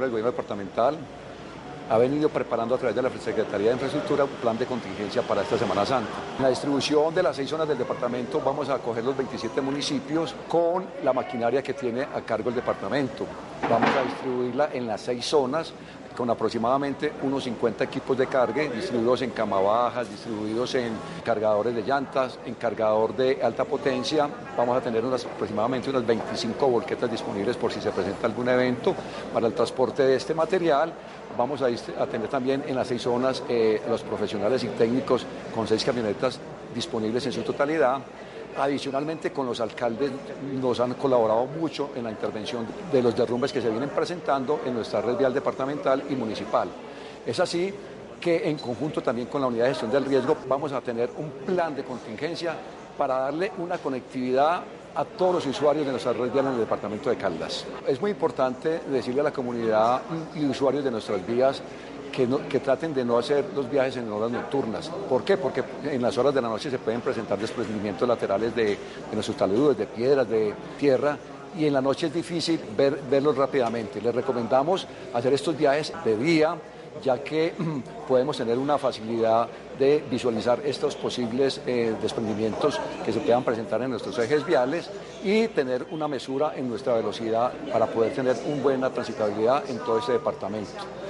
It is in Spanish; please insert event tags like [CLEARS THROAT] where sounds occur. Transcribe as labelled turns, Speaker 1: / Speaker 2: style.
Speaker 1: nombre del gobierno departamental, ha venido preparando a través de la Secretaría de Infraestructura un plan de contingencia para esta Semana Santa. En la distribución de las seis zonas del departamento vamos a acoger los 27 municipios con la maquinaria que tiene a cargo el departamento. Vamos a distribuirla en las seis zonas con aproximadamente unos 50 equipos de carga distribuidos en cama bajas, distribuidos en cargadores de llantas, en cargador de alta potencia. Vamos a tener aproximadamente unas 25 volquetas disponibles por si se presenta algún evento para el transporte de este material. Vamos a, tener también en las seis zonas eh, los profesionales y técnicos con seis camionetas disponibles en su totalidad. Adicionalmente, con los alcaldes nos han colaborado mucho en la intervención de los derrumbes que se vienen presentando en nuestra red vial departamental y municipal. Es así que en conjunto también con la unidad de gestión del riesgo vamos a tener un plan de contingencia para darle una conectividad a todos los usuarios de nuestra red vial en el departamento de Caldas. Es muy importante decirle a la comunidad y usuarios de nuestras vías que, traten de no hacer los viajes en horas nocturnas. ¿Por qué? Porque en las horas de la noche se pueden presentar desprendimientos laterales de, de taludes, de piedras, de tierra, y en la noche es difícil ver, verlos rápidamente. Les recomendamos hacer estos viajes de día, ya que [CLEARS THROAT] podemos tener una facilidad de visualizar estos posibles eh, desprendimientos que se puedan presentar en nuestros ejes viales y tener una mesura en nuestra velocidad para poder tener una buena transitabilidad en todo este departamento.